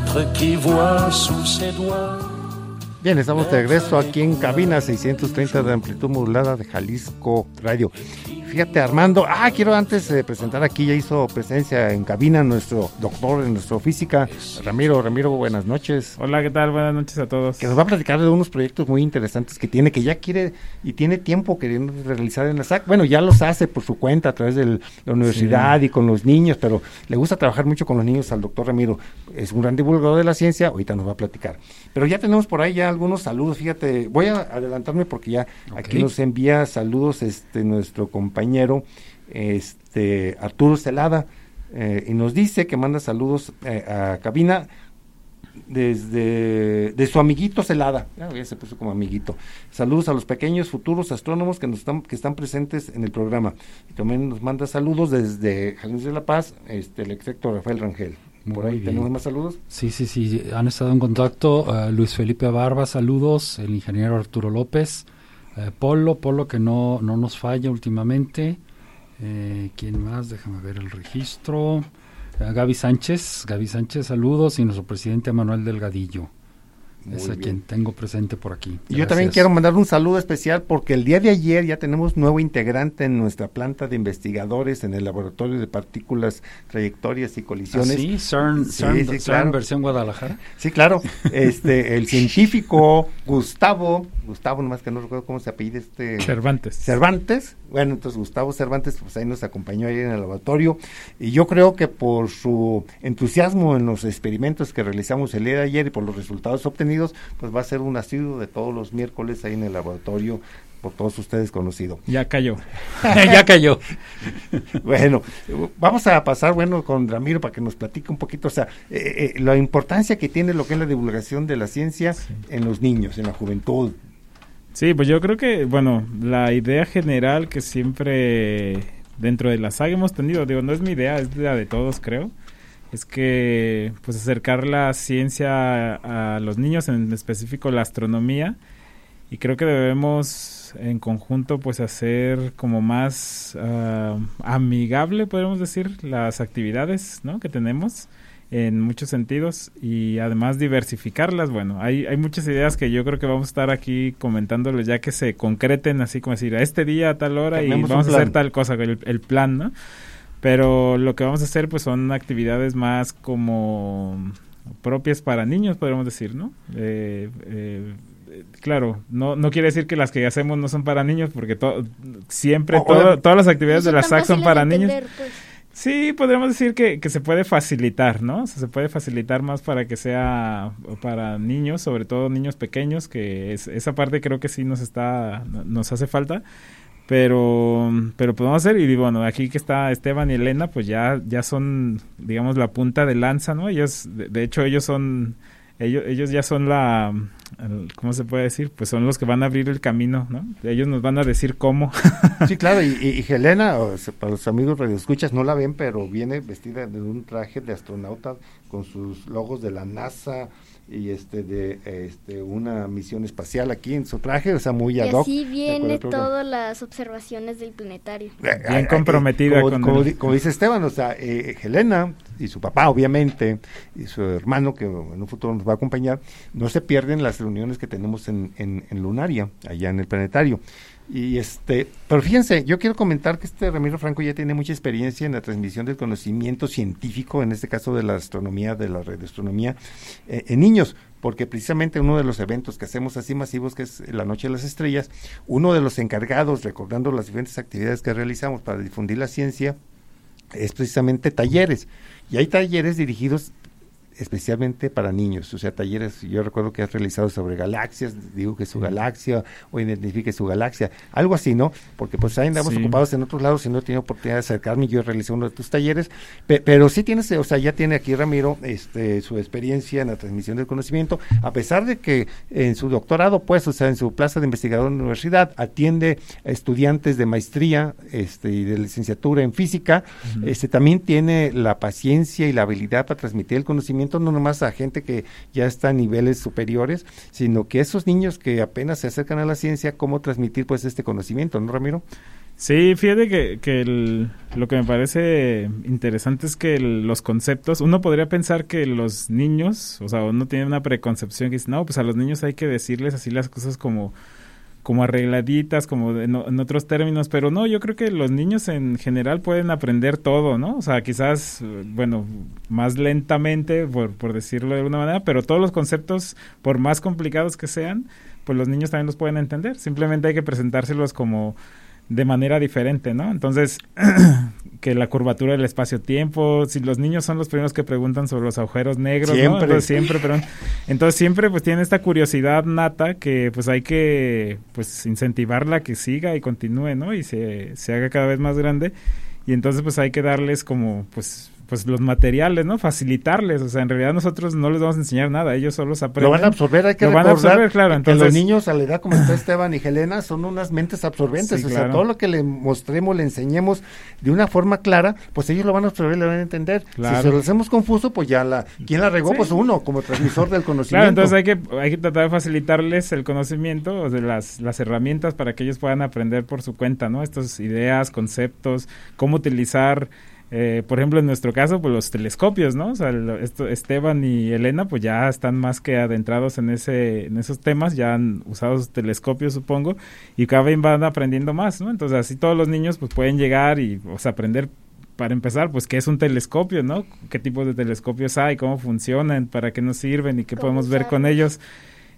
qui voit sous ses doigts. Bien, estamos de regreso aquí en cabina 630 de amplitud modulada de Jalisco Radio. Fíjate, Armando, ah, quiero antes de presentar aquí, ya hizo presencia en cabina nuestro doctor en nuestra física, Ramiro. Ramiro, buenas noches. Hola, ¿qué tal? Buenas noches a todos. Que nos va a platicar de unos proyectos muy interesantes que tiene, que ya quiere y tiene tiempo queriendo realizar en la SAC. Bueno, ya los hace por su cuenta a través de la universidad y con los niños, pero le gusta trabajar mucho con los niños al doctor Ramiro. Es un gran divulgador de la ciencia, ahorita nos va a platicar. Pero ya tenemos por ahí ya algunos saludos, fíjate, voy a adelantarme porque ya aquí nos envía saludos este nuestro compañero este Arturo Celada eh, y nos dice que manda saludos eh, a cabina desde de su amiguito Celada, ya, se puso como amiguito. Saludos a los pequeños futuros astrónomos que nos están que están presentes en el programa. Y también nos manda saludos desde Jalisco de la Paz, este el execto Rafael Rangel. Por ahí tenemos más saludos. Sí, sí, sí, han estado en contacto uh, Luis Felipe Barba, saludos, el ingeniero Arturo López, uh, Polo, Polo que no, no nos falla últimamente. Eh, ¿Quién más? Déjame ver el registro. Gaby Sánchez, Gaby Sánchez, saludos, y nuestro presidente Manuel Delgadillo. Es a quien tengo presente por aquí. Y yo también quiero mandar un saludo especial porque el día de ayer ya tenemos nuevo integrante en nuestra planta de investigadores en el laboratorio de partículas, trayectorias y colisiones. ¿Ah, sí, CERN, CERN, versión Guadalajara. Sí, claro. Este, el científico Gustavo, Gustavo, nomás que no recuerdo cómo se apellida este. Cervantes. Cervantes. Bueno, entonces Gustavo Cervantes, pues ahí nos acompañó ayer en el laboratorio. Y yo creo que por su entusiasmo en los experimentos que realizamos el día de ayer y por los resultados obtenidos, pues va a ser un asiduo de todos los miércoles ahí en el laboratorio por todos ustedes conocido. Ya cayó, ya cayó. bueno, vamos a pasar, bueno, con Ramiro para que nos platique un poquito, o sea, eh, eh, la importancia que tiene lo que es la divulgación de la ciencia en los niños, en la juventud. Sí, pues yo creo que, bueno, la idea general que siempre dentro de la saga hemos tenido, digo, no es mi idea, es la de todos, creo, es que pues acercar la ciencia a, los niños, en específico la astronomía, y creo que debemos en conjunto pues hacer como más ah, amigable, podemos decir, las actividades ¿no? que tenemos en muchos sentidos y además diversificarlas. Bueno, hay, hay muchas ideas que yo creo que vamos a estar aquí comentándoles ya que se concreten, así como decir, a este día, a tal hora y vamos a hacer tal cosa, el, el plan, ¿no? Pero lo que vamos a hacer pues son actividades más como propias para niños, podríamos decir, ¿no? Eh, eh, claro, no, no quiere decir que las que hacemos no son para niños, porque siempre todas las actividades de la SAC son para niños. Pues. Sí, podríamos decir que, que, se puede facilitar, ¿no? se puede facilitar más para que sea para niños, sobre todo niños pequeños, que es, esa parte creo que sí nos está, nos hace falta. Pero, pero podemos hacer, y bueno, aquí que está Esteban y Elena, pues ya, ya son, digamos, la punta de lanza, ¿no? Ellos, de hecho, ellos son ellos, ellos ya son la, ¿cómo se puede decir? Pues son los que van a abrir el camino, ¿no? Ellos nos van a decir cómo. sí, claro, y, y, Helena, para los amigos radioescuchas no la ven, pero viene vestida de un traje de astronauta con sus logos de la NASA, y este de este una misión espacial aquí en su traje, o sea, muy ad hoc. Y así viene todas las observaciones del planetario. Eh, Bien eh, comprometida como, con como, dice Esteban, o sea, eh, Helena y su papá, obviamente, y su hermano, que en un futuro nos va a acompañar, no se pierden las reuniones que tenemos en, en, en Lunaria, allá en el planetario. Y este, pero fíjense, yo quiero comentar que este Ramiro Franco ya tiene mucha experiencia en la transmisión del conocimiento científico, en este caso de la astronomía, de la radioastronomía, eh, en niños, porque precisamente uno de los eventos que hacemos así masivos, que es la Noche de las Estrellas, uno de los encargados, recordando las diferentes actividades que realizamos para difundir la ciencia, es precisamente talleres. Y hay talleres dirigidos especialmente para niños, o sea, talleres, yo recuerdo que has realizado sobre galaxias, digo que su galaxia o identifique su galaxia, algo así, ¿no? Porque pues ahí andamos ocupados en otros lados y no he tenido oportunidad de acercarme, yo realicé uno de tus talleres, pero sí tienes, o sea, ya tiene aquí Ramiro este, su experiencia en la transmisión del conocimiento, a pesar de que en su doctorado, pues, o sea, en su plaza de investigador en la universidad, atiende a estudiantes de maestría este, y de licenciatura en física, este, también tiene la paciencia y la habilidad para transmitir el conocimiento no nomás a gente que ya está a niveles superiores, sino que esos niños que apenas se acercan a la ciencia, cómo transmitir pues este conocimiento, ¿no, Ramiro? Sí, fíjate que, que lo que me parece interesante es que los conceptos, uno podría pensar que los niños, o sea, uno tiene una preconcepción que dice, no, pues a los niños hay que decirles así las cosas como como arregladitas, como en, otros términos, pero no, yo creo que los niños en general pueden aprender todo, ¿no? O sea, quizás, bueno, más lentamente, por, por decirlo de alguna manera, pero todos los conceptos, por más complicados que sean, pues los niños también los pueden entender. Simplemente hay que presentárselos como de manera diferente, ¿no? Entonces, que la curvatura del espacio-tiempo, si los niños son los primeros que preguntan sobre los agujeros negros, Siempre. ¿no? Entonces, siempre, perdón. Entonces siempre pues tiene esta curiosidad nata que pues hay que pues incentivarla a que siga y continúe, ¿no? Y se, se haga cada vez más grande. Y entonces pues hay que darles como pues pues los materiales, ¿no? Facilitarles, o sea, en realidad nosotros no les vamos a enseñar nada, ellos solo aprenden. Lo van a absorber, hay que Lo van a absorber, claro, que entonces los niños a la edad como está Esteban y Helena son unas mentes absorbentes, Sí, o sea, claro. todo lo que le mostremos, le enseñemos de una forma clara, pues ellos lo van a absorber, lo van a entender. Claro. Si se lo hacemos confuso, pues ya la, ¿quién la regó? Sí. Pues uno, como transmisor del Claro, conocimiento. entonces hay que, hay que tratar de facilitarles el conocimiento, o de las, las herramientas para que ellos puedan aprender por su cuenta, ¿no? Estas ideas, conceptos, cómo utilizar, eh, por ejemplo, en nuestro caso, pues los telescopios, ¿no? O sea, lo- esto, Esteban y Elena, pues ya están más que adentrados en ese, en esos temas, ya han usado sus telescopios, supongo, y cada vez van aprendiendo más, ¿no? Entonces así todos los niños, pues pueden llegar y, o sea, aprender para empezar, pues qué es un telescopio, ¿no? ¿Qué tipos de telescopios hay? ¿Cómo funcionan? ¿Para qué nos sirven? ¿Y qué ¿Cómo podemos ver con ellos?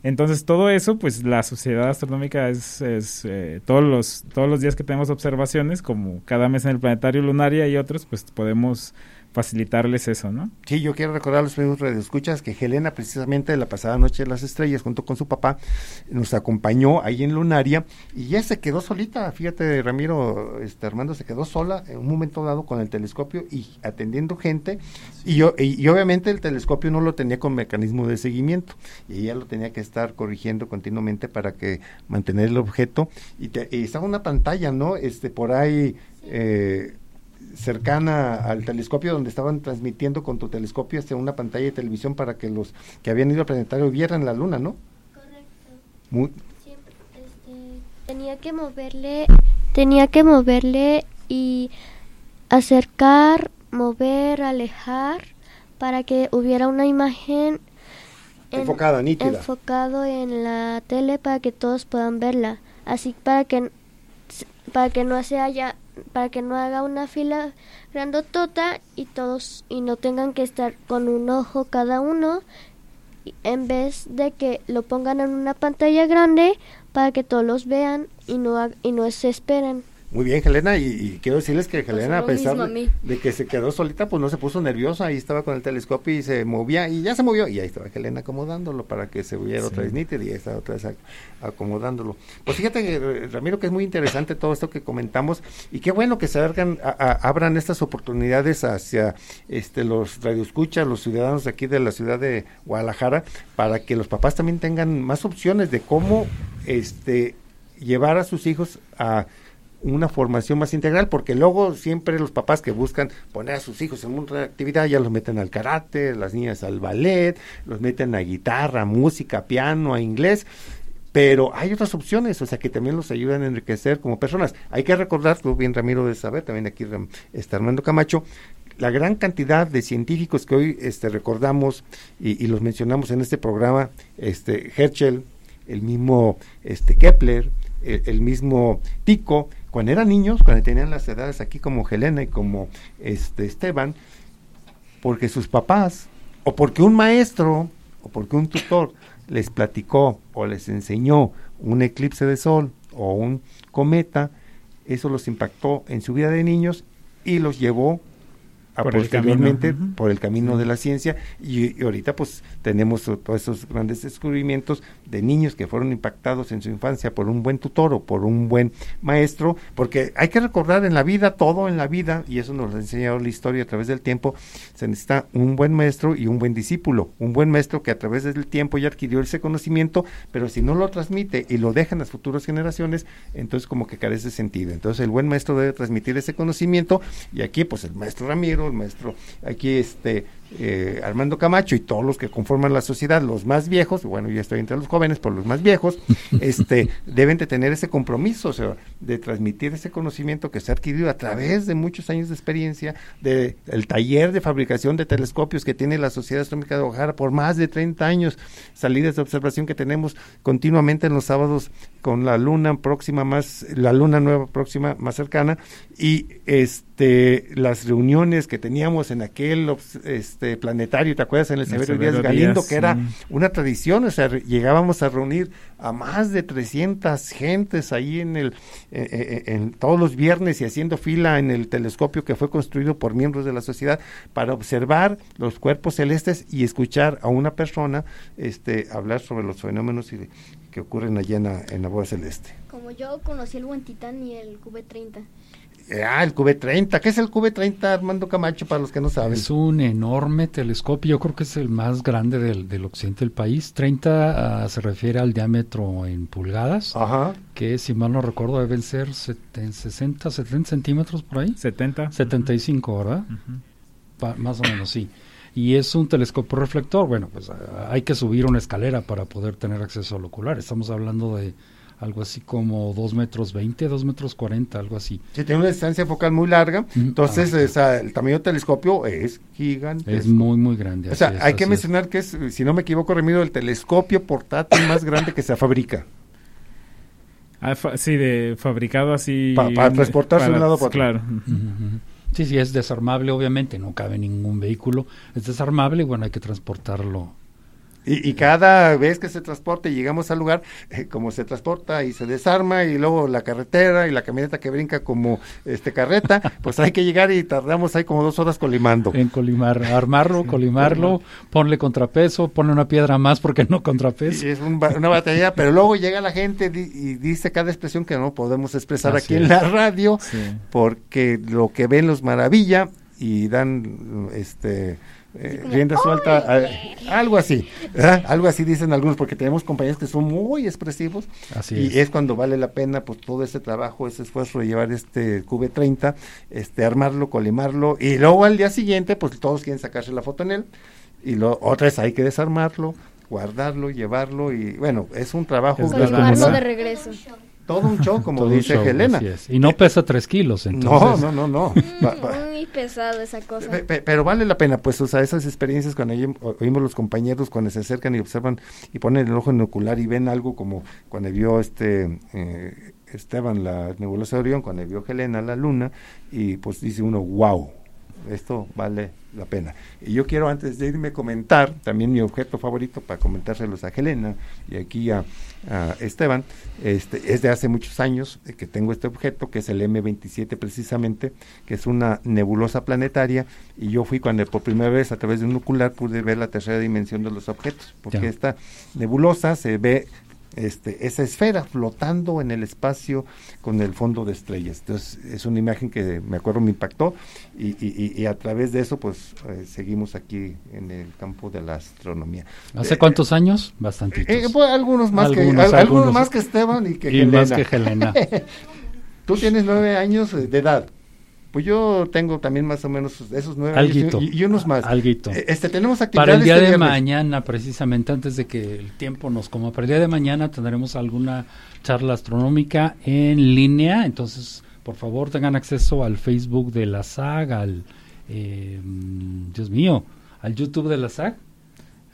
Entonces todo eso, pues la sociedad astronómica es, es, eh, todos los todos los días que tenemos observaciones, como cada mes en el planetario lunaria y otros, pues podemos facilitarles eso, ¿no? Sí, yo quiero recordar a los primeros radioescuchas que Helena, precisamente la pasada noche de las estrellas, junto con su papá, nos acompañó ahí en Lunaria y ya se quedó solita. Fíjate, Ramiro, este, Armando se quedó sola en un momento dado con el telescopio y atendiendo gente. Y, yo, y, y obviamente el telescopio no lo tenía con mecanismo de seguimiento y ella lo tenía que estar corrigiendo continuamente para que mantener el objeto. Y, te- y estaba una pantalla, ¿no? Este, por ahí. Eh, cercana al telescopio donde estaban transmitiendo con tu telescopio hacia una pantalla de televisión para que los que habían ido al planetario vieran la luna, ¿no? Correcto. Muy, Siempre, este, tenía que moverle, tenía que moverle y acercar, mover, alejar para que hubiera una imagen en- enfocada, nítida. enfocado en la tele para que todos puedan verla. Así para que para que no se haya para que no haga una fila grandotota y todos y no tengan que estar con un ojo cada uno en vez de que lo pongan en una pantalla grande para que todos los vean y no y no se esperen. Muy bien, Helena, y, y quiero decirles que Helena, a pesar de, que se quedó solita, pues no se puso nerviosa, ahí estaba con el telescopio y se movía, y ya se movió, y ahí estaba Helena acomodándolo para que se viera otra vez nítido, y ahí estaba otra vez ac- acomodándolo. Pues fíjate, eh, Ramiro, que es muy interesante todo esto que comentamos, y qué bueno que se abran, a- a- abran estas oportunidades hacia este los radioescuchas, los ciudadanos aquí de la ciudad de Guadalajara, para que los papás también tengan más opciones de cómo este llevar a sus hijos a una formación más integral, porque luego siempre los papás que buscan poner a sus hijos en una actividad ya los meten al karate, las niñas al ballet, los meten a guitarra, música, piano, a inglés, pero hay otras opciones, o sea, que también los ayudan a enriquecer como personas. Hay que recordar, tú bien Ramiro de saber, también aquí está Armando Camacho, la gran cantidad de científicos que hoy este, recordamos y, los mencionamos en este programa, este Herschel, el mismo este Kepler, el, el mismo Tico, cuando eran niños, cuando tenían las edades aquí como Helena y como este Esteban, porque sus papás, o porque un maestro, o porque un tutor les platicó o les enseñó un eclipse de sol o un cometa, eso los impactó en su vida de niños y los llevó a Por el posteriormente ujú. por el camino de la ciencia y, y ahorita pues tenemos todos esos grandes descubrimientos de niños que fueron impactados en su infancia por un buen tutor o por un buen maestro, porque hay que recordar en la vida, todo en la vida, y eso nos lo ha enseñado la historia a través del tiempo, se necesita un buen maestro y un buen discípulo, un buen maestro que a través del tiempo ya adquirió ese conocimiento, pero si no lo transmite y lo dejan las futuras generaciones, entonces como que carece de sentido. Entonces el buen maestro debe transmitir ese conocimiento y aquí pues el maestro Ramiro, el maestro aquí este eh, Armando Camacho y todos los que conforman la sociedad, los más viejos, bueno, yo estoy entre los jóvenes, por los más viejos, este, deben de tener ese compromiso, o sea, de transmitir ese conocimiento que se ha adquirido a través de muchos años de experiencia, de el taller de fabricación de telescopios que tiene la Sociedad Astronómica de Guadalajara por más de 30 años, salidas de observación que tenemos continuamente en los sábados con la luna próxima más, la luna nueva próxima más cercana, y este las reuniones que teníamos en aquel este este planetario, ¿te acuerdas? En el El Severo Severo Díaz Galindo, Díaz, que era sí. una tradición, o sea, llegábamos a reunir a más de 300 gentes ahí en el eh, eh, en todos los viernes y haciendo fila en el telescopio que fue construido por miembros de la sociedad para observar los cuerpos celestes y escuchar a una persona este hablar sobre los fenómenos y- que ocurren allá en la, en la boda celeste. Como yo conocí el buen titán y el QB30. Eh, Ah, el QB30. ¿Qué es el QB30, Armando Camacho, para los que no saben? Es un enorme telescopio, yo creo que es el más grande del, del occidente del país. 30 ah, se refiere al diámetro en pulgadas, Ajá. que si mal no recuerdo deben ser seten- 60, 70 centímetros por ahí. 70. 75, ¿verdad? Ujú. Pa- más o menos, sí. Y es un telescopio reflector. Bueno, pues ah, hay que subir una escalera para poder tener acceso al ocular. Estamos hablando de algo así como 2 metros 20, 2 metros 40, algo así. Sí, tiene una distancia focal muy larga, entonces ah, el tamaño del telescopio es gigantesco. Es muy, muy grande. o sea, es, hay que es. mencionar que es, si no me equivoco, Remiro, el telescopio portátil más grande que se fabrica. Ah, fa- sí, de fabricado así. Pa- para transportarse de un lado para otro. Claro. Sí, sí, es desarmable, obviamente, no cabe ningún vehículo. Es desarmable y bueno, hay que transportarlo. Y, y cada vez que se transporta y llegamos al lugar, eh, como se transporta y se desarma y luego la carretera y la camioneta que brinca como este carreta, pues hay que llegar y tardamos ahí como dos horas colimando. En colimar, armarlo, colimarlo, ponle contrapeso, ponle una piedra más porque no contrapeso. Y es un una batalla, pero luego llega la gente di- y dice cada expresión que no podemos expresar Así aquí en la radio, Sí. porque lo que ven los maravilla y dan este eh, rienda suelta, a- algo así, ¿verdad? algo así dicen algunos, porque tenemos compañeros que son muy expresivos Así y es. es. cuando vale la pena pues todo ese trabajo, ese esfuerzo de llevar este QB30, este armarlo, colimarlo y luego al día siguiente pues todos quieren sacarse la foto en él y lo otra vez hay que desarmarlo, guardarlo, llevarlo y bueno, es un trabajo Es de regreso. Todo un show como dice show, Helena. Y no pesa tres kilos, No, entonces. no, no, no. Va- va- Muy pesado esa cosa. Pe- pe- Pero vale la pena, pues, o sea, esas experiencias cuando oí- oímos los compañeros cuando se acercan y observan y ponen el ojo en el ocular y ven algo como cuando vio este eh, Esteban la nebulosa de Orión, cuando vio Helena la luna y pues dice uno, wow, esto vale la pena. Y yo quiero antes de irme comentar también mi objeto favorito para comentárselos a Helena y aquí a, a Esteban, este es de hace muchos años que tengo este objeto que es el M27 precisamente, que es una nebulosa planetaria y yo fui cuando por primera vez a través de un ocular pude ver la tercera dimensión de los objetos, porque Ya. esta nebulosa se ve este, esa esfera flotando en el espacio con el fondo de estrellas. Entonces, es una imagen que me acuerdo me impactó y, y- y- y a través de eso, pues, eh, seguimos aquí en el campo de la astronomía. ¿Hace Eh, cuántos años? Bastantitos. eh, pues, algunos más que Algunos, al- algunos algunos. más que Esteban y que y Helena. más que Helena. Tú tienes nueve años de edad. Pues yo tengo también más o menos esos nueve Alguito. años y, y unos más. Alguito. Eh, Este, tenemos actividades Para el día este de viernes. mañana, precisamente antes de que el tiempo nos coma, para el día de mañana tendremos alguna charla astronómica en línea, entonces por favor tengan acceso al Facebook de la SAG, al, eh, mm, Dios mío, al YouTube de la SAG,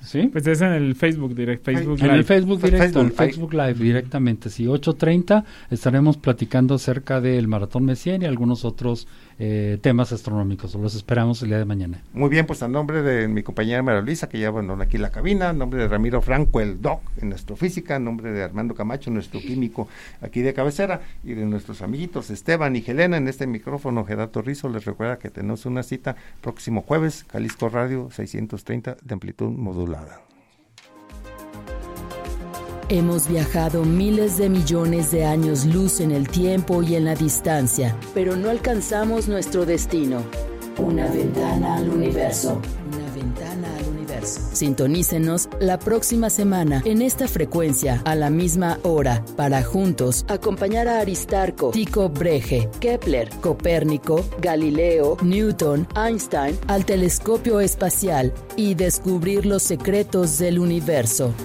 ¿sí? Pues es en el Facebook direct, Facebook en el Live. Facebook directo, Facebook, el Facebook Live directamente, sí, 8.30 estaremos platicando acerca del Maratón Messier y algunos otros eh, temas astronómicos, los esperamos el día de mañana. Muy bien, pues a nombre de mi compañera María Luisa, que ya abandonó aquí la cabina, a nombre de Ramiro Franco, el doc en astrofísica, a nombre de Armando Camacho, nuestro químico aquí de cabecera, y de nuestros amiguitos Esteban y Helena en este micrófono, Gerardo Rizo, les recuerda que tenemos una cita próximo jueves, Jalisco Radio 630 de amplitud modulada. Hemos viajado miles de millones de años luz en el tiempo y en la distancia, pero no alcanzamos nuestro destino. Una ventana al universo. Una ventana al universo. Sintonícenos la próxima semana en esta frecuencia a la misma hora para juntos acompañar a Aristarco, Tycho Breche, Kepler, Copérnico, Galileo, Newton, Einstein al telescopio espacial y descubrir los secretos del universo.